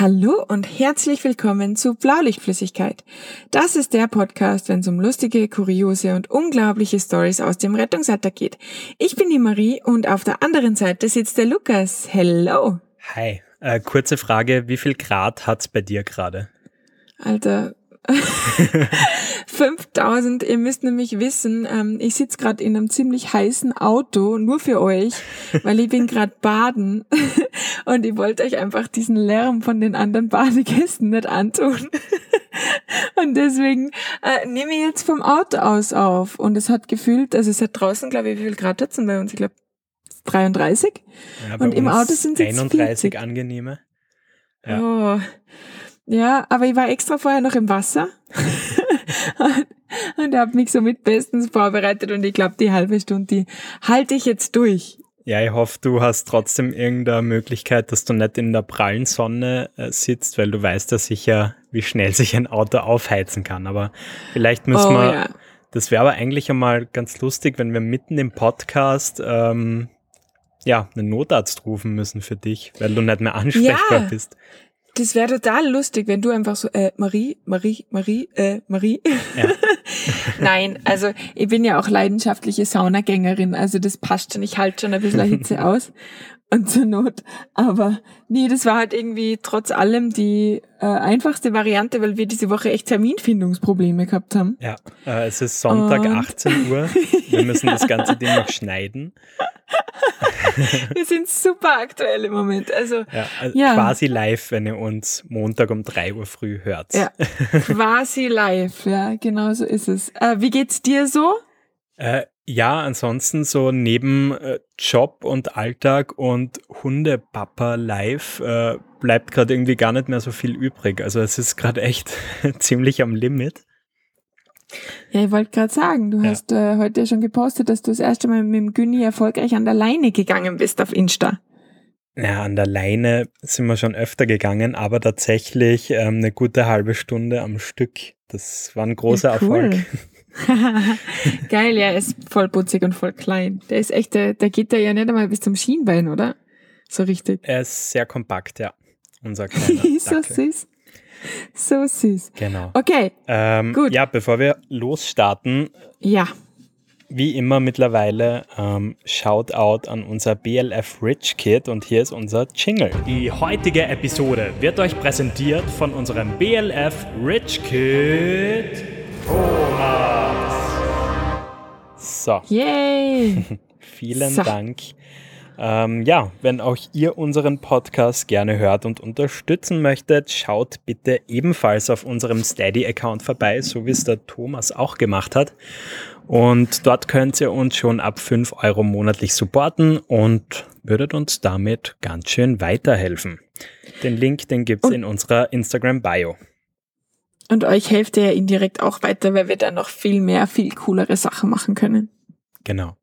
Hallo und herzlich willkommen zu Blaulichtflüssigkeit. Das ist der Podcast, wenn es um lustige, kuriose und unglaubliche Stories aus dem Rettungsalltag geht. Ich bin die Marie und auf der anderen Seite sitzt der Lukas. Hello. Hi. Äh, kurze Frage, wie viel Grad hat's bei dir gerade? Alter, 5000, ihr müsst nämlich wissen, ähm, ich sitze gerade in einem ziemlich heißen Auto, nur für euch, weil ich bin gerade baden und ich wollte euch einfach diesen Lärm von den anderen Badegästen nicht antun. und deswegen äh, nehme ich jetzt vom Auto aus auf und es hat gefühlt, also es hat draußen, glaube ich, wie viel Grad hat's denn bei uns? Ich glaube 33 Ja, und im Auto sind es jetzt 31 40. angenehme. Oh. Ja, aber ich war extra vorher noch im Wasser und, habe mich somit bestens vorbereitet und ich glaube, die halbe Stunde, die halte ich jetzt durch. Ja, ich hoffe, du hast trotzdem irgendeine Möglichkeit, dass du nicht in der prallen Sonne äh, sitzt, weil du weißt ja sicher, wie schnell sich ein Auto aufheizen kann. Aber vielleicht müssen oh wir, ja. das wäre aber eigentlich einmal ganz lustig, wenn wir mitten im Podcast ähm, ja, einen Notarzt rufen müssen für dich, weil du nicht mehr ansprechbar Ja. bist. Das wäre total lustig, wenn du einfach so, äh, Marie, Marie, Marie, äh, Marie. Ja. Nein, also ich bin ja auch leidenschaftliche Saunagängerin, also das passt schon, ich halte schon ein bisschen Hitze aus und zur Not. Aber nee, das war halt irgendwie trotz allem die äh, einfachste Variante, weil wir diese Woche echt Terminfindungsprobleme gehabt haben. Ja, äh, es ist Sonntag, Und- 18 Uhr. Wir müssen das ganze Ding noch schneiden. Wir sind super aktuell im Moment. Also Ja, also Ja. quasi live, wenn ihr uns Montag um 3 Uhr früh hört. ja, quasi live, ja, genau so ist es. Äh, wie geht's dir so? Äh, ja, ansonsten so neben äh, Job und Alltag und Hundepapa live äh, bleibt gerade irgendwie gar nicht mehr so viel übrig. Also es ist gerade echt ziemlich am Limit. Ja, ich wollte gerade sagen, du Ja. hast äh, heute schon gepostet, dass du das erste Mal mit dem Günni erfolgreich an der Leine gegangen bist auf Insta. Ja, an der Leine sind wir schon öfter gegangen, aber tatsächlich ähm, eine gute halbe Stunde am Stück. Das war ein großer Ja, cool. Erfolg. Geil, ja, er ist voll putzig und voll klein. Der ist echt, der, der geht da ja nicht einmal bis zum Schienbein, oder? So richtig. Er ist sehr kompakt, ja. Unser kleiner so süß. So süß. Genau. Okay, Ähm, Gut. Ja, bevor wir losstarten, ja. Wie immer mittlerweile, ähm, Shoutout an unser BLF Rich Kid und hier ist unser Jingle. Die heutige Episode wird euch präsentiert von unserem BLF Rich Kid Thomas. So, Yay. vielen So. Dank. Ähm, ja, wenn auch ihr unseren Podcast gerne hört und unterstützen möchtet, schaut bitte ebenfalls auf unserem Steady-Account vorbei, so wie es der Thomas auch gemacht hat. Und dort könnt ihr uns schon ab 5 Euro monatlich supporten und würdet uns damit ganz schön weiterhelfen. Den Link, den gibt's Und- in unserer Instagram-Bio. Und euch helft ihr ja indirekt auch weiter, weil wir dann noch viel mehr, viel coolere Sachen machen können. Genau.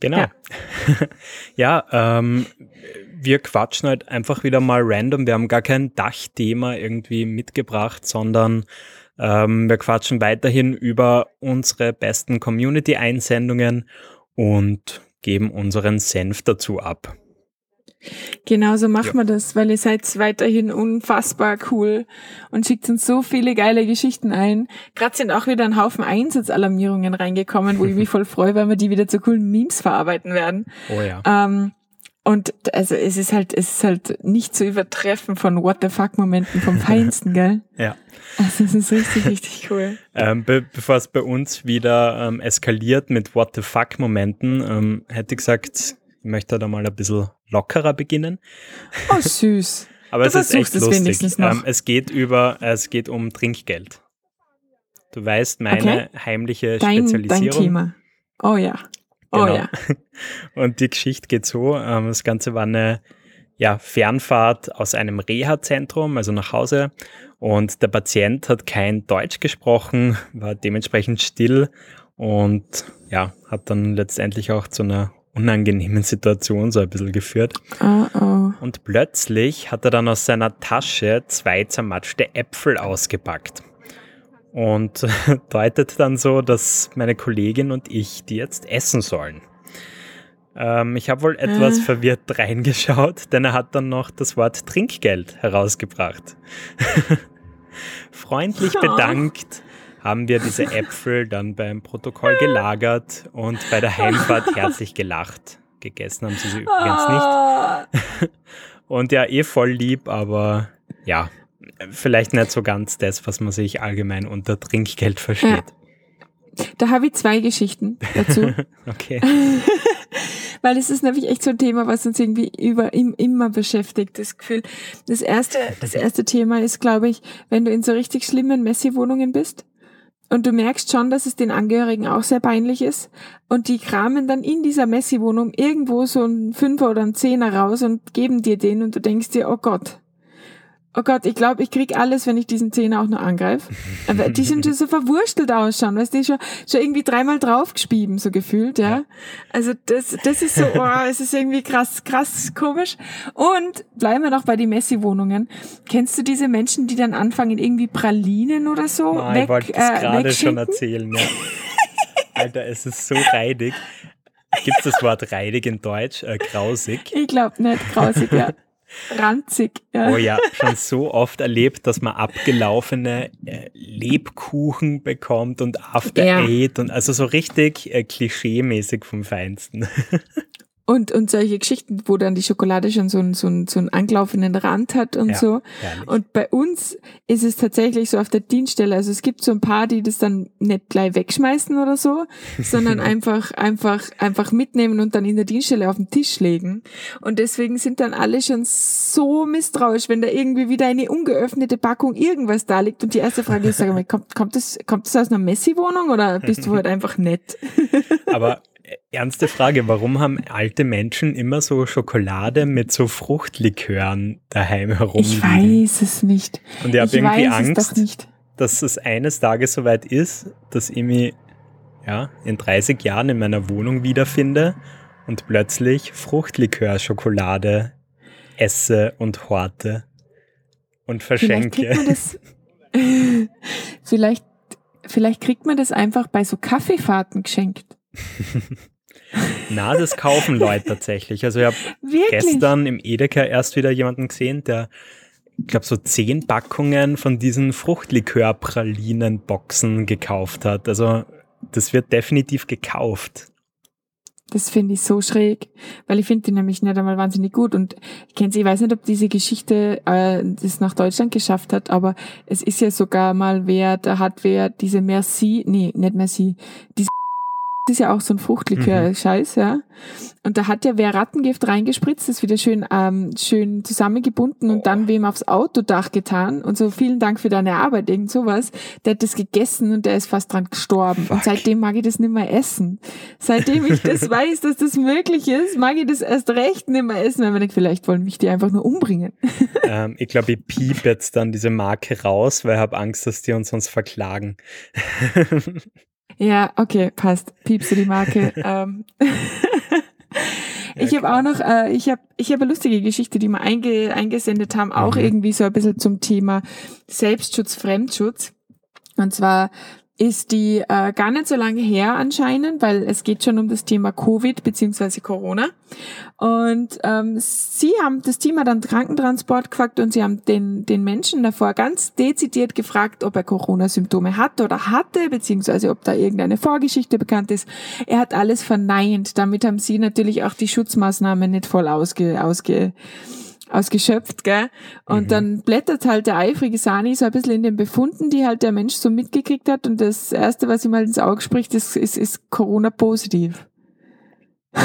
Genau. Ja. Ja, ähm, wir quatschen halt einfach wieder mal random. Wir haben gar kein Dachthema irgendwie mitgebracht, sondern ähm, wir quatschen weiterhin über unsere besten Community-Einsendungen und geben unseren Senf dazu ab. Genauso machen Ja. wir das, weil ihr seid weiterhin unfassbar cool und schickt uns so viele geile Geschichten ein. Gerade sind auch wieder ein Haufen Einsatzalarmierungen reingekommen, wo ich mich voll freue, weil wir die wieder zu coolen Memes verarbeiten werden. Oh ja. Ähm, und also es ist halt, es ist halt nicht zu übertreffen von What the fuck Momenten vom Feinsten, gell? ja. Also es ist richtig, richtig cool. Ähm, be bevor es bei uns wieder ähm, eskaliert mit What the fuck Momenten, ähm, hätte ich gesagt, ich möchte da mal ein bisschen lockerer beginnen. Oh, süß. Aber Du es ist echt es lustig. wenigstens noch. Ähm, es geht über, es geht um Trinkgeld. Du weißt, meine heimliche Dein, Spezialisierung. dein Thema. Oh ja. Oh Genau. ja. Und die Geschichte geht so: ähm, Das Ganze war eine ja, Fernfahrt aus einem Reha-Zentrum, also nach Hause. Und der Patient hat kein Deutsch gesprochen, war dementsprechend still und ja, hat dann letztendlich auch zu einer unangenehmen Situation so ein bisschen geführt. Oh oh. Und plötzlich hat er dann aus seiner Tasche zwei zermatschte Äpfel ausgepackt. Und deutet dann so, dass meine Kollegin und ich die jetzt essen sollen. Ähm, ich habe wohl etwas Äh. verwirrt reingeschaut, denn er hat dann noch das Wort Trinkgeld herausgebracht. Freundlich Oh. bedankt haben wir diese Äpfel dann beim Protokoll gelagert und bei der Heimfahrt herzlich gelacht. Gegessen haben sie sie übrigens nicht. Ah, Und ja, eh voll lieb, aber ja, vielleicht nicht so ganz das, was man sich allgemein unter Trinkgeld versteht. Da habe ich zwei Geschichten dazu. Okay. Weil es ist nämlich echt so ein Thema, was uns irgendwie über im, immer beschäftigt, das Gefühl. Das erste, das erste Thema ist, glaube ich, wenn du in so richtig schlimmen Messi-Wohnungen bist und du merkst schon, dass es den Angehörigen auch sehr peinlich ist. Und die kramen dann in dieser Messi-Wohnung irgendwo so einen Fünfer oder einen Zehner raus und geben dir den und du denkst dir, oh Gott, oh Gott, ich glaube, ich krieg alles, wenn ich diesen Zehner auch nur angreife. Aber die sind schon so verwurstelt ausschauen, weißt du, schon, schon irgendwie dreimal draufgespieben, so gefühlt, ja. Also das, das ist so, oh, es ist irgendwie krass, krass komisch. Und bleiben wir noch bei den Messi-Wohnungen. Kennst du diese Menschen, die dann anfangen, irgendwie Pralinen oder so Oh, weg, ich wollte das äh, gerade schon erzählen. Ja. Alter, es ist so reidig. Gibt es das Wort reidig in Deutsch? Äh, grausig. Ich glaube nicht, grausig, ja. Ranzig, ja. Oh ja, schon so oft erlebt, dass man abgelaufene äh, Lebkuchen bekommt und After Ja. Eight und also so richtig äh, klischeemäßig vom Feinsten. Und, und solche Geschichten, wo dann die Schokolade schon so einen, so einen, so einen angelaufenen Rand hat und Ja, so. herrlich. Und bei uns ist es tatsächlich so auf der Dienststelle. Also es gibt so ein paar, die das dann nicht gleich wegschmeißen oder so, sondern einfach, einfach, einfach mitnehmen und dann in der Dienststelle auf den Tisch legen. Und deswegen sind dann alle schon so misstrauisch, wenn da irgendwie wieder eine ungeöffnete Packung irgendwas da liegt. Und die erste Frage ist, sag mal, kommt, kommt das, kommt das aus einer Messi-Wohnung oder bist du halt einfach nett? Aber ernste Frage, warum haben alte Menschen immer so Schokolade mit so Fruchtlikören daheim Ich herumliegen? weiß es nicht. Und ich habe ich irgendwie es Angst, nicht. dass es eines Tages soweit ist, dass ich mich ja, in 30 Jahren in meiner Wohnung wiederfinde und plötzlich Fruchtlikör-Schokolade esse und horte und Vielleicht kriegt verschenke. man das, vielleicht, vielleicht kriegt man das einfach bei so Kaffeefahrten geschenkt. Na, das kaufen Leute tatsächlich. Also ich habe gestern im Edeka erst wieder jemanden gesehen, der, ich glaube, so zehn Packungen von diesen Fruchtlikör-Pralinen-Boxen gekauft hat. Also das wird definitiv gekauft. Das finde ich so schräg, weil ich finde die nämlich nicht einmal wahnsinnig gut. Und ich kenne sie, ich weiß nicht, ob diese Geschichte äh, das nach Deutschland geschafft hat, aber es ist ja sogar mal wer, da hat wer diese Merci, nee, nicht Merci, diese das ist ja auch so ein Fruchtlikör-Scheiß, ja. Und da hat ja wer Rattengift reingespritzt, das wieder schön, ähm, schön zusammengebunden und dann wem aufs Autodach getan und so, vielen Dank für deine Arbeit, irgend sowas. Der hat das gegessen und der ist fast dran gestorben. Und seitdem mag ich das nicht mehr essen. Seitdem ich das weiß, dass das möglich ist, mag ich das erst recht nicht mehr essen, weil man denkt, vielleicht wollen mich die einfach nur umbringen. ähm, ich glaube, ich piep jetzt dann diese Marke raus, weil ich habe Angst, dass die uns sonst verklagen. Ja, okay, passt. Piepst du die Marke. ähm. Ich habe auch noch, äh, ich habe ich hab eine lustige Geschichte, die wir einge, eingesendet haben, auch Mhm. irgendwie so ein bisschen zum Thema Selbstschutz, Fremdschutz. Und zwar ist die äh, gar nicht so lange her anscheinend, weil es geht schon um das Thema Covid beziehungsweise Corona. Und ähm, sie haben, das hat dann Krankentransport gefragt und sie haben den, den Menschen davor ganz dezidiert gefragt, ob er Corona-Symptome hat oder hatte, beziehungsweise ob da irgendeine Vorgeschichte bekannt ist. Er hat alles verneint. Damit haben sie natürlich auch die Schutzmaßnahmen nicht voll ausge, ausge, ausgeschöpft, gell? Und Mhm. dann blättert halt der eifrige Sani so ein bisschen in den Befunden, die halt der Mensch so mitgekriegt hat. Und das Erste, was ihm halt ins Auge spricht, ist, ist, ist Corona-positiv.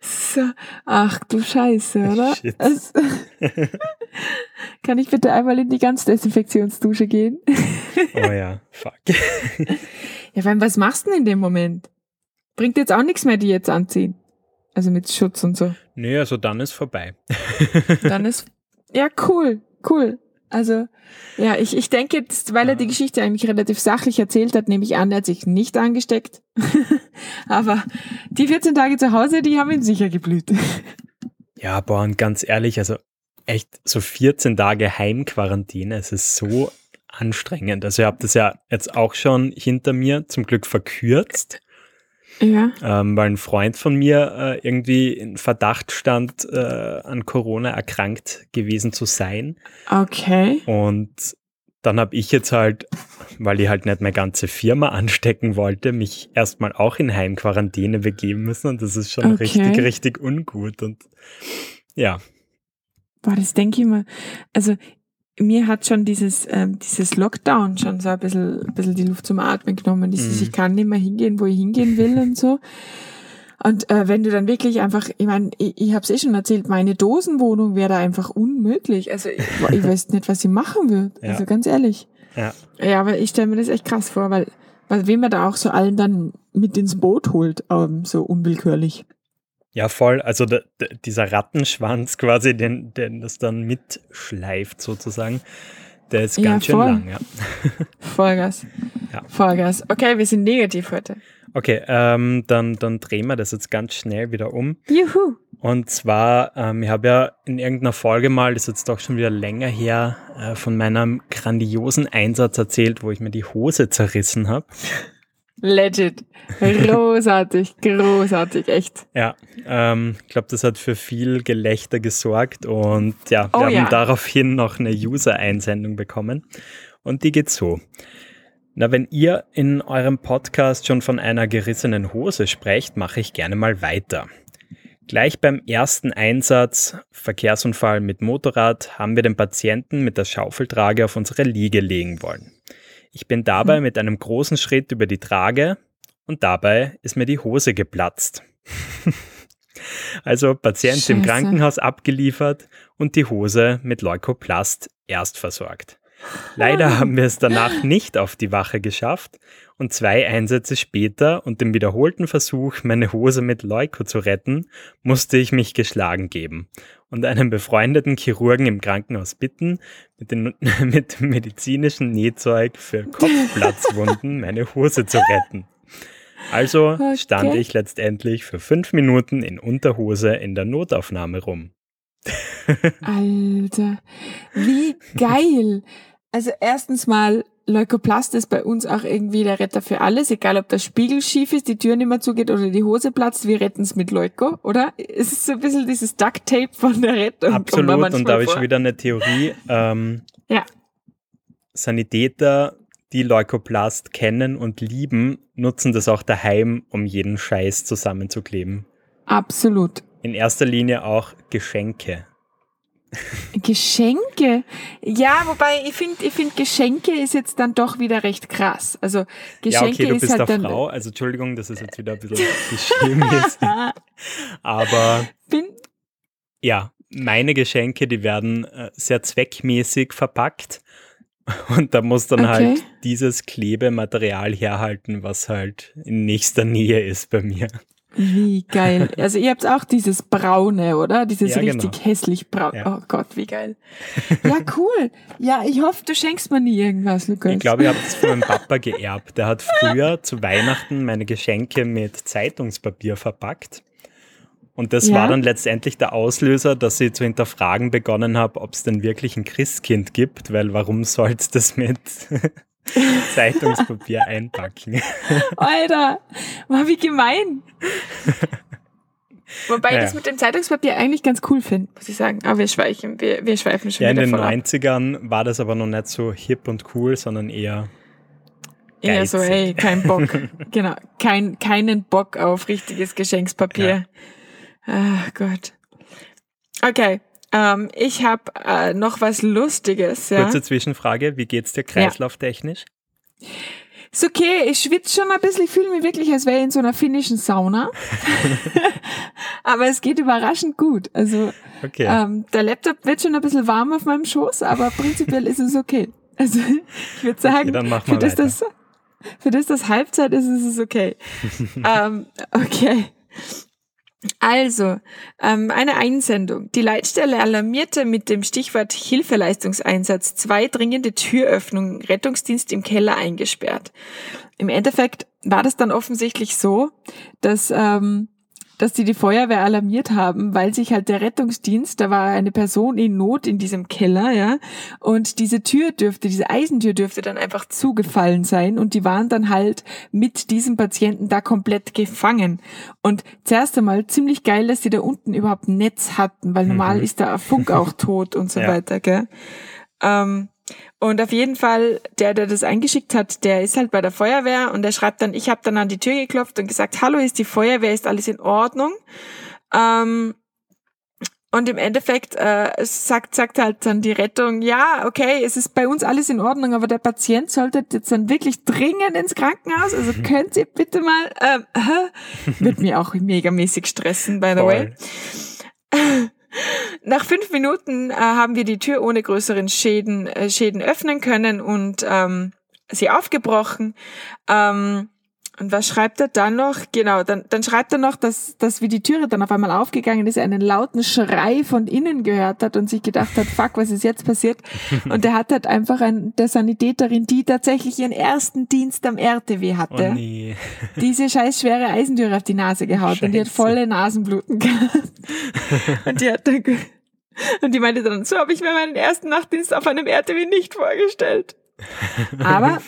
so, ach du Scheiße, oder? Es, kann ich bitte einmal in die Ganzdesinfektionsdusche gehen? Oh ja, fuck. Ja, weil was machst du denn in dem Moment? Bringt jetzt auch nichts mehr, die jetzt anziehen. Also mit Schutz und so. Nö, also dann ist vorbei. Dann ist, ja, cool, cool. Also, ja, ich, ich denke, weil er die Geschichte eigentlich relativ sachlich erzählt hat, nehme ich an, er hat sich nicht angesteckt. Aber die 14 Tage zu Hause, die haben ihm sicher geblüht. Ja, boah, und ganz ehrlich, also echt so 14 Tage Heimquarantäne, es ist so anstrengend. Also ich habe das ja jetzt auch schon hinter mir zum Glück verkürzt. Ja. ähm, weil ein Freund von mir äh, irgendwie in Verdacht stand, äh, an Corona erkrankt gewesen zu sein. Okay. Und dann habe ich jetzt halt, weil ich halt nicht meine ganze Firma anstecken wollte, mich erstmal auch in Heimquarantäne begeben müssen. Und das ist schon Okay. richtig, richtig ungut. Und ja, Boah, das denke ich mir. Also, mir hat schon dieses, ähm, dieses Lockdown schon so ein bisschen, ein bisschen die Luft zum Atmen genommen. Dieses, Mhm. ich kann nicht mehr hingehen, wo ich hingehen will und so. Und äh, wenn du dann wirklich einfach, ich meine, ich, ich habe es eh schon erzählt, meine Dosenwohnung wäre da einfach unmöglich. Also ich, ich weiß nicht, was ich machen würde. Ja. Also ganz ehrlich. ja. Ja, aber ich stelle mir das echt krass vor, weil, weil wen man da auch so allen dann mit ins Boot holt, ähm, so unwillkürlich. Ja, voll. Also da, da, dieser Rattenschwanz quasi, den, den das dann mitschleift sozusagen, der ist Ja, ganz schön voll. lang, ja. Vollgas. Ja. Vollgas. Okay, wir sind negativ heute. Okay, ähm, dann, dann drehen wir das jetzt ganz schnell wieder um. Juhu. Und zwar, ähm, ich habe ja in irgendeiner Folge mal, das ist jetzt doch schon wieder länger her, äh, von meinem grandiosen Einsatz erzählt, wo ich mir die Hose zerrissen habe. Legit. Großartig, großartig, echt. Ja, ähm, ich glaube, das hat für viel Gelächter gesorgt und ja, wir Oh haben ja. daraufhin noch eine User-Einsendung bekommen und die geht so. Na, wenn ihr in eurem Podcast schon von einer gerissenen Hose sprecht, mache ich gerne mal weiter. Gleich beim ersten Einsatz, Verkehrsunfall mit Motorrad, haben wir den Patienten mit der Schaufeltrage auf unsere Liege legen wollen. Ich bin dabei mit einem großen Schritt über die Trage und dabei ist mir die Hose geplatzt. also Patient im Scheiße. Krankenhaus abgeliefert und die Hose mit Leukoplast erst versorgt. Leider haben wir es danach nicht auf die Wache geschafft und zwei Einsätze später und im wiederholten Versuch, meine Hose mit Leuko zu retten, musste ich mich geschlagen geben und einen befreundeten Chirurgen im Krankenhaus bitten, mit, den, mit medizinischem Nähzeug für Kopfplatzwunden meine Hose zu retten. Also Okay. stand ich letztendlich für fünf Minuten in Unterhose in der Notaufnahme rum. Alter, wie geil. Also erstens mal, Leukoplast ist bei uns auch irgendwie der Retter für alles, egal ob der Spiegel schief ist, die Tür nicht mehr zugeht oder die Hose platzt, wir retten es mit Leuko, oder? Es ist so ein bisschen dieses Duct Tape von der Rettung. Absolut, und da habe ich schon wieder eine Theorie. Ähm, Ja. Sanitäter, die Leukoplast kennen und lieben, nutzen das auch daheim, um jeden Scheiß zusammenzukleben. Absolut. In erster Linie auch Geschenke. Geschenke? Ja, wobei ich finde, ich finde Geschenke ist jetzt dann doch wieder recht krass. Also Geschenke ja, okay, du ist bist halt dann. Frau, also Entschuldigung, das ist jetzt wieder ein bisschen geschämmäßig. Aber Bin, ja, meine Geschenke, die werden äh, sehr zweckmäßig verpackt. Und da muss dann Okay. halt dieses Klebematerial herhalten, was halt in nächster Nähe ist bei mir. Wie geil. Also ihr habt auch dieses braune, oder? Dieses Ja, richtig genau. hässlich braun. Ja. Oh Gott, wie geil. Ja, cool. Ja, ich hoffe, du schenkst mir nie irgendwas, Lukas. Ich glaube, ich habe es von meinem Papa geerbt. Der hat früher zu Weihnachten meine Geschenke mit Zeitungspapier verpackt. Und das Ja. war dann letztendlich der Auslöser, dass ich zu hinterfragen begonnen habe, ob es denn wirklich ein Christkind gibt, weil warum soll es das mit Zeitungspapier einpacken? Alter, wow, wie gemein. Wobei ich Ja. das mit dem Zeitungspapier eigentlich ganz cool finde, muss ich sagen. Aber wir schweifen, wir, wir schweifen schon Ja, in wieder den voll ab. 90ern war das aber noch nicht so hip und cool, sondern eher Ja, so, geizig. hey, kein Bock. genau, kein, keinen Bock auf richtiges Geschenkspapier. Ach Gott. Okay, ähm, ich habe äh, noch was Lustiges. Ja? kurze Zwischenfrage. Wie geht's dir kreislauftechnisch? Ist okay, ich schwitze schon ein bisschen, ich fühle mich wirklich, als wäre ich in so einer finnischen Sauna. aber es geht überraschend gut. Also Okay. ähm, der Laptop wird schon ein bisschen warm auf meinem Schoß, aber prinzipiell ist es okay. Also ich würde sagen, mach für, das, das, für das das Halbzeit ist, ist es okay. ähm, okay. Also, ähm, eine Einsendung. Die Leitstelle alarmierte mit dem Stichwort Hilfeleistungseinsatz zwei dringende Türöffnungen, Rettungsdienst im Keller eingesperrt. Im Endeffekt war das dann offensichtlich so, dass ähm, dass die die Feuerwehr alarmiert haben, weil sich halt der Rettungsdienst, da war eine Person in Not in diesem Keller, ja, und diese Tür dürfte, diese Eisentür dürfte dann einfach zugefallen sein und die waren dann halt mit diesem Patienten da komplett gefangen. Und zuerst einmal ziemlich geil, dass die da unten überhaupt ein Netz hatten, weil normal mhm. ist da Funk auch tot und so ja. weiter, gell. Ähm, und auf jeden Fall, der, der das eingeschickt hat, der ist halt bei der Feuerwehr und der schreibt dann, ich habe dann an die Tür geklopft und gesagt, hallo, ist die Feuerwehr, ist alles in Ordnung? Ähm, und im Endeffekt äh, sagt, sagt halt dann die Rettung, ja, okay, es ist bei uns alles in Ordnung, aber der Patient sollte jetzt dann wirklich dringend ins Krankenhaus. Also könnt ihr bitte mal, äh, wird mir auch megamäßig stressen, by the Voll. way. Nach fünf Minuten äh, haben wir die Tür ohne größeren Schäden, äh, Schäden öffnen können und ähm, sie aufgebrochen. Ähm, und was schreibt er dann noch? Genau, dann, dann schreibt er noch, dass, dass wie die Türe dann auf einmal aufgegangen ist, er einen lauten Schrei von innen gehört hat und sich gedacht hat, fuck, was ist jetzt passiert? Und er hat halt einfach ein, der Sanitäterin, die tatsächlich ihren ersten Dienst am RTW hatte, oh nee. diese scheiß schwere Eisentüre auf die Nase gehaut Scheiße. und die hat volle Nasenbluten gehabt. und die hat dann, und die meinte dann, so habe ich mir meinen ersten Nachtdienst auf einem RTW nicht vorgestellt. Aber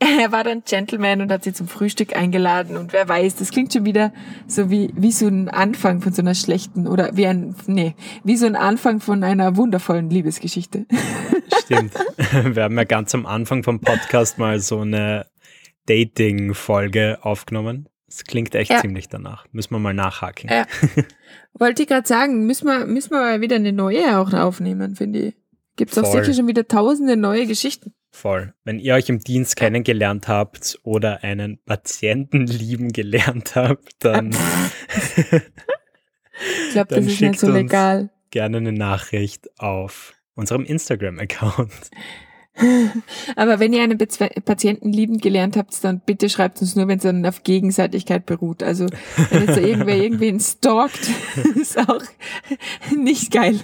er war dann Gentleman und hat sie zum Frühstück eingeladen und wer weiß, das klingt schon wieder so wie, wie so ein Anfang von so einer schlechten oder wie ein, nee, wie so ein Anfang von einer wundervollen Liebesgeschichte. Stimmt. Wir haben ja ganz am Anfang vom Podcast mal so eine Dating-Folge aufgenommen. Das klingt echt ja. ziemlich danach. Müssen wir mal nachhaken. Ja. Wollte ich gerade sagen, müssen wir, müssen wir mal wieder eine neue auch aufnehmen, finde ich. Gibt es auch sicher schon wieder tausende neue Geschichten. Voll. Wenn ihr euch im Dienst kennengelernt habt oder einen Patienten lieben gelernt habt, dann. ich glaube, das ist nicht so legal. Gerne eine Nachricht auf unserem Instagram-Account. Aber wenn ihr einen Patienten lieben gelernt habt, dann bitte schreibt uns nur, wenn es dann auf Gegenseitigkeit beruht. Also wenn jetzt irgendwer irgendwen stalkt, ist auch nicht geil.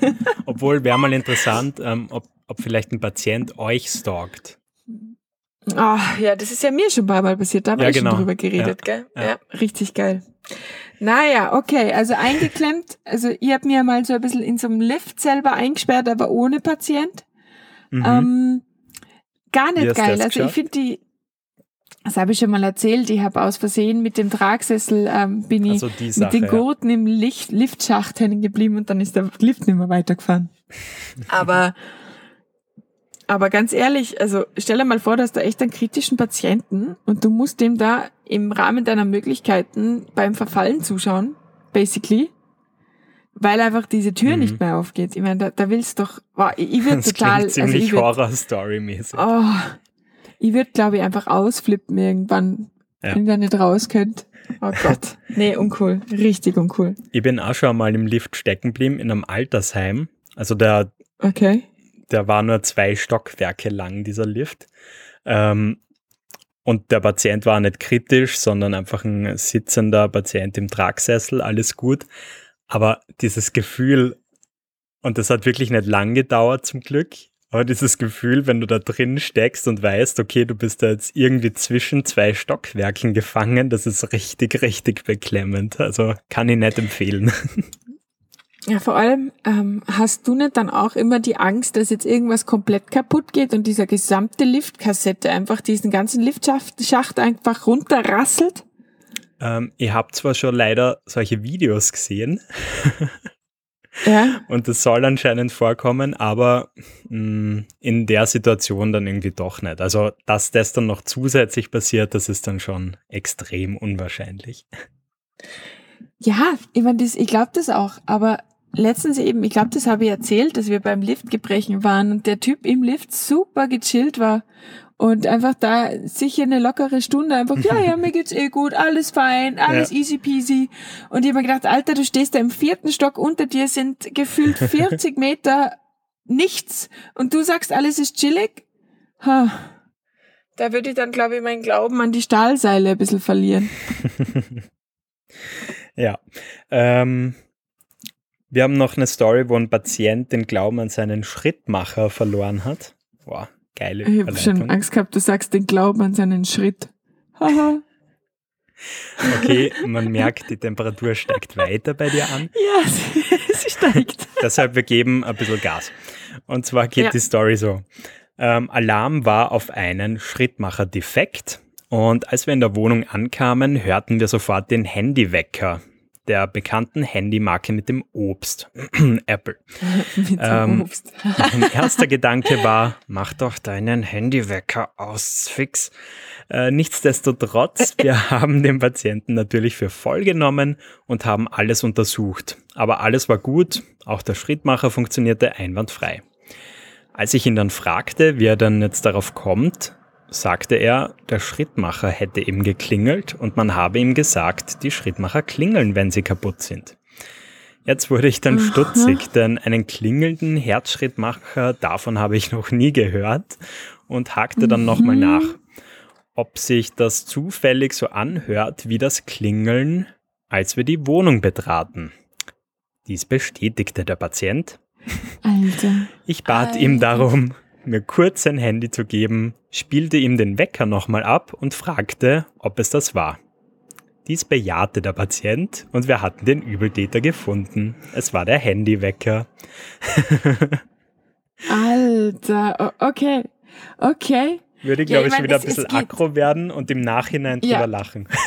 Obwohl wäre mal interessant, ähm, ob, ob vielleicht ein Patient euch stalkt. Ah, oh, ja, das ist ja mir schon ein paar Mal passiert, da haben ja, wir genau. schon drüber geredet, ja, gell? Ja. ja, richtig geil. Naja, okay, also eingeklemmt, also ihr habt mir mal so ein bisschen in so einem Lift selber eingesperrt, aber ohne Patient. Mhm. Ähm, gar nicht geil. Also ich finde die, das habe ich schon mal erzählt, ich habe aus Versehen mit dem Tragsessel ähm, bin ich also Sache, mit den Gurten ja. im Licht, Liftschacht hängen geblieben und dann ist der Lift nicht mehr weitergefahren. aber aber ganz ehrlich, also stell dir mal vor, du hast da echt einen kritischen Patienten und du musst dem da im Rahmen deiner Möglichkeiten beim Verfallen zuschauen, basically weil einfach diese Tür mhm. nicht mehr aufgeht. Ich meine, da, da willst doch, wow, ich, würde total, also ziemlich also Horror-Story-mäßig. Oh, ich würde, glaube ich, einfach ausflippen irgendwann, ja. wenn ihr da nicht raus könnt. Oh Gott. Nee, uncool. Richtig uncool. Ich bin auch schon mal im Lift stecken geblieben in einem Altersheim. Also der, okay. der war nur zwei Stockwerke lang, dieser Lift. Ähm, und der Patient war nicht kritisch, sondern einfach ein sitzender Patient im Tragsessel, alles gut. Aber dieses Gefühl, und das hat wirklich nicht lang gedauert zum Glück, aber dieses Gefühl, wenn du da drin steckst und weißt, okay, du bist da jetzt irgendwie zwischen zwei Stockwerken gefangen, das ist richtig, richtig beklemmend. Also kann ich nicht empfehlen. Ja, vor allem ähm, hast du nicht dann auch immer die Angst, dass jetzt irgendwas komplett kaputt geht und dieser gesamte Liftkassette einfach diesen ganzen Liftschacht einfach runterrasselt? Ähm, ich habe zwar schon leider solche Videos gesehen. ja. Und das soll anscheinend vorkommen, aber mh, mm, in der Situation dann irgendwie doch nicht. Also, dass das dann noch zusätzlich passiert, das ist dann schon extrem unwahrscheinlich. Ja, ich meine, ich glaube das auch, aber letztens eben, ich glaube, das habe ich erzählt, dass wir beim Liftgebrechen waren und der Typ im Lift super gechillt war und einfach da sicher eine lockere Stunde einfach, ja, ja, mir geht's eh gut, alles fein, alles ja. easy peasy. Und ich habe mir gedacht, Alter, du stehst da im vierten Stock, unter dir sind gefühlt 40 Meter nichts und du sagst, alles ist chillig. Ha. Da würde ich dann, glaube ich, meinen Glauben an die Stahlseile ein bisschen verlieren. ja. Ähm, wir haben noch eine Story, wo ein Patient den Glauben an seinen Schrittmacher verloren hat. Boah, geile Ich habe schon Angst gehabt, du sagst den Glauben an seinen Schritt. Haha. Okay, man merkt, die Temperatur steigt weiter bei dir an. Ja, sie steigt. Deshalb, wir geben ein bisschen Gas. Und zwar geht Ja. die Story so. Ähm, Alarm war auf einen Schrittmacher defekt und als wir in der Wohnung ankamen, hörten wir sofort den Handywecker der bekannten Handymarke mit dem Obst, Apple. Mit so Ähm, Obst. Mein erster Gedanke war, mach doch deinen Handywecker aus, fix. Äh, nichtsdestotrotz, wir haben den Patienten natürlich für voll genommen und haben alles untersucht. Aber alles war gut, auch der Schrittmacher funktionierte einwandfrei. Als ich ihn dann fragte, wie er dann jetzt darauf kommt, sagte er, der Schrittmacher hätte eben geklingelt und man habe ihm gesagt, die Schrittmacher klingeln, wenn sie kaputt sind. Jetzt wurde ich dann stutzig, denn einen klingelnden Herzschrittmacher, davon habe ich noch nie gehört und hakte dann nochmal nach, ob sich das zufällig so anhört wie das Klingeln, als wir die Wohnung betraten. Dies bestätigte der Patient. Alter. Ich bat ihm Alter. darum, mir kurz sein Handy zu geben, spielte ihm den Wecker nochmal ab und fragte, ob es das war. Dies bejahte der Patient und wir hatten den Übeltäter gefunden. Es war der Handywecker. Alter. Okay. Okay. Würde, Ja, glaube ich ich, mein, wieder es- ein bisschen aggro werden und im Nachhinein drüber Ja. lachen.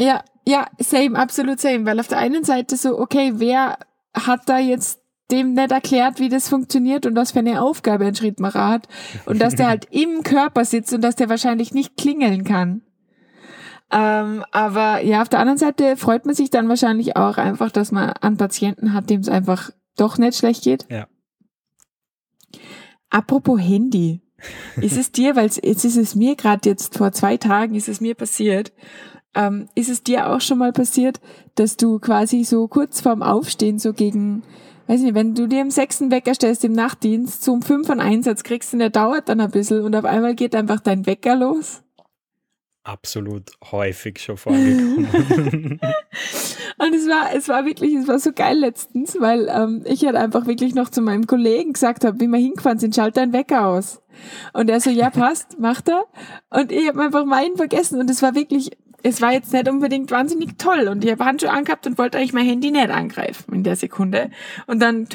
Ja, ja, same, absolut same. Weil auf der einen Seite so, okay, wer hat da jetzt dem nicht erklärt, wie das funktioniert und was für eine Aufgabe ein Schrittmacher hat und dass der halt im Körper sitzt und dass der wahrscheinlich nicht klingeln kann. Ähm, aber ja, auf der anderen Seite freut man sich dann wahrscheinlich auch einfach, dass man einen Patienten hat, dem es einfach doch nicht schlecht geht. Ja. Apropos Handy. Ist es dir, weil jetzt ist es mir gerade jetzt vor zwei Tagen ist es mir passiert, ähm, ist es dir auch schon mal passiert, dass du quasi so kurz vorm Aufstehen so gegen, weiß nicht, wenn du dir im sechsten Wecker stellst im Nachtdienst, so um fünf einen Einsatz kriegst und der dauert dann ein bisschen und auf einmal geht einfach dein Wecker los? Absolut häufig schon vorgekommen. Und es war, es war wirklich, es war so geil letztens, weil ähm, ich halt einfach wirklich noch zu meinem Kollegen gesagt habe, wie wir hingefahren sind, schalt deinen Wecker aus. Und er so, ja passt, macht er. Und ich habe einfach meinen vergessen und es war wirklich, es war jetzt nicht unbedingt wahnsinnig toll. Und ich habe Handschuhe angehabt und wollte eigentlich mein Handy nicht angreifen in der Sekunde. Und dann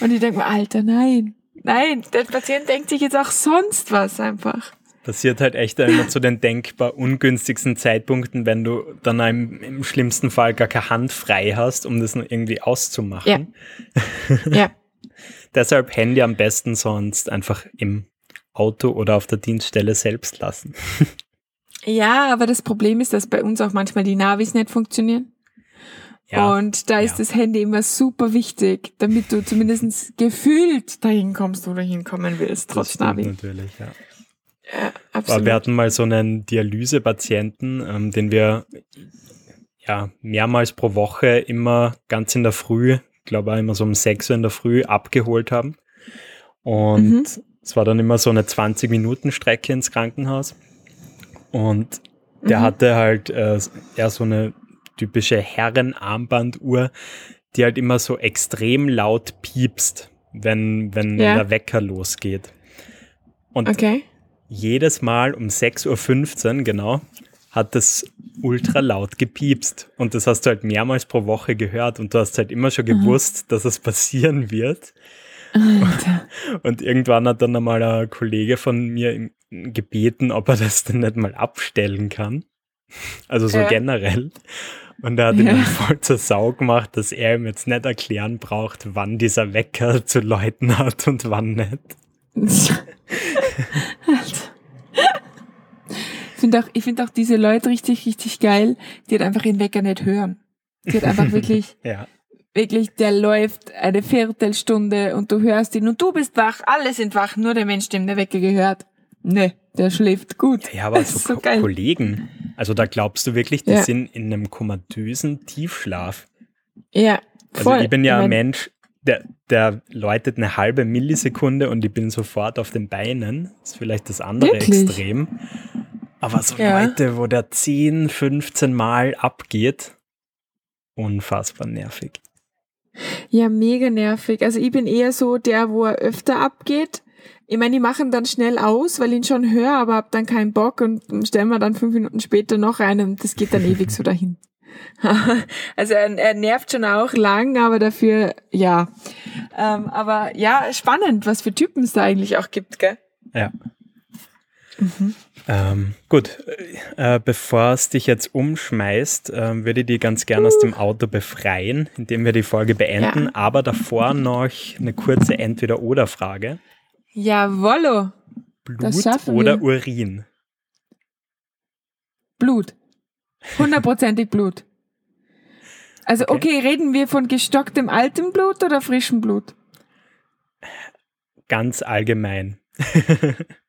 und ich denke mir, Alter, nein, nein, der Patient denkt sich jetzt auch sonst was einfach. Passiert halt echt immer zu den denkbar ungünstigsten Zeitpunkten, wenn du dann im, im schlimmsten Fall gar keine Hand frei hast, um das irgendwie auszumachen. Ja. Deshalb Handy am besten sonst einfach im Auto oder auf der Dienststelle selbst lassen. Ja, aber das Problem ist, dass bei uns auch manchmal die Navis nicht funktionieren. Ja, und da ist ja. das Handy immer super wichtig, damit du zumindest gefühlt dahin kommst, wo du hinkommen willst, das trotz stimmt Navi. natürlich, ja. Ja, Aber absolut. wir hatten mal so einen Dialysepatienten, ähm, den wir ja mehrmals pro Woche immer ganz in der Früh, ich glaube auch immer so um 6 Uhr in der Früh abgeholt haben. Und Mhm. es war dann immer so eine 20-Minuten-Strecke ins Krankenhaus. Und der Mhm. hatte halt äh, eher so eine typische Herrenarmbanduhr, die halt immer so extrem laut piepst, wenn, wenn Ja. der Wecker losgeht. Und Okay. jedes Mal um 6.15 Uhr, genau, hat es ultra laut gepiepst. Und das hast du halt mehrmals pro Woche gehört und du hast halt immer schon gewusst, dass es passieren wird. Und irgendwann hat dann einmal ein Kollege von mir gebeten, ob er das denn nicht mal abstellen kann. Also so Ja. generell. Und er hat ihm Ja. dann voll zur Sau gemacht, dass er ihm jetzt nicht erklären braucht, wann dieser Wecker zu läuten hat und wann nicht. Ich finde auch, ich find auch diese Leute richtig, richtig geil, die halt einfach ihren Wecker nicht hören. Die halt einfach wirklich, Ja. Wirklich, der läuft eine Viertelstunde und du hörst ihn und du bist wach, alle sind wach, nur der Mensch, dem der Wecker gehört. Ne, der schläft gut. Ja, aber so, so geil. Kollegen, also da glaubst du wirklich, die Ja. sind in einem komatösen Tiefschlaf. Ja, Also voll. ich bin ja mein, ein Mensch, der, der läutet eine halbe Millisekunde und ich bin sofort auf den Beinen. Das ist vielleicht das andere Wirklich? Extrem. Aber so Ja. Leute, wo der 10, 15 Mal abgeht, unfassbar nervig. Ja, mega nervig. Also ich bin eher so der, wo er öfter abgeht. Ich meine, die machen dann schnell aus, weil ich ihn schon höre, aber hab dann keinen Bock und stellen wir dann fünf Minuten später noch einen und das geht dann ewig so dahin. also er, er, nervt schon auch lang, aber dafür, ja. Ähm, aber ja, spannend, was für Typen es da eigentlich auch gibt, gell? Ja. Mhm. Ähm, gut, äh, bevor es dich jetzt umschmeißt, äh, würde ich dich ganz gerne uh. aus dem Auto befreien, indem wir die Folge beenden, ja. aber davor noch eine kurze Entweder-Oder-Frage. Jawollo. Blut oder wir. Urin? Blut. Hundertprozentig Blut. Also okay. okay, reden wir von gestocktem altem Blut oder frischem Blut? Ganz allgemein.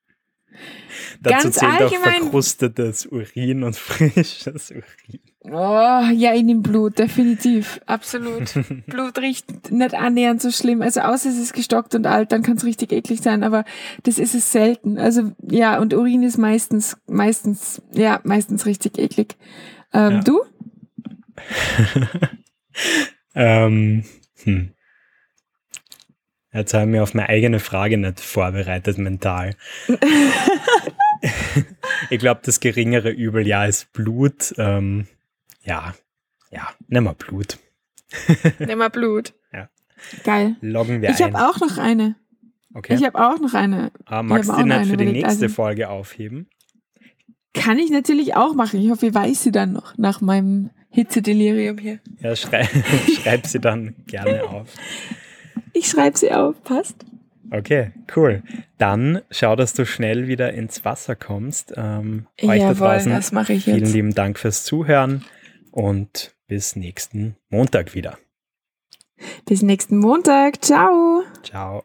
Dazu Ganz zählt allgemein. auch verkrustetes Urin und frisches Urin. Oh, ja, in dem Blut, definitiv. Absolut. Blut riecht nicht annähernd so schlimm. Also außer es ist gestockt und alt, dann kann es richtig eklig sein, aber das ist es selten. Also ja, und Urin ist meistens, meistens, ja, meistens richtig eklig. Ähm, ja. Du? ähm, hm. Jetzt habe ich mir auf meine eigene Frage nicht vorbereitet mental. ich glaube, das geringere Übel, ja, ist Blut. Ähm, ja, ja, nimm mal Blut. nimm mal Blut. Ja. Geil. Loggen wir ich ein. Ich habe auch noch eine. Okay. Ich habe auch noch eine. Ah, magst du die nicht für die nächste also, Folge aufheben? Kann ich natürlich auch machen. Ich hoffe, ich weiß sie dann noch nach meinem Hitzedelirium hier. Ja, schrei schreib sie dann gerne auf. Ich schreibe sie auf, passt. Okay, cool. Dann schau, dass du schnell wieder ins Wasser kommst. Ähm, euch Jawohl, da draußen, das mache ich vielen jetzt. lieben Dank fürs Zuhören und bis nächsten Montag wieder. Bis nächsten Montag. Ciao. Ciao.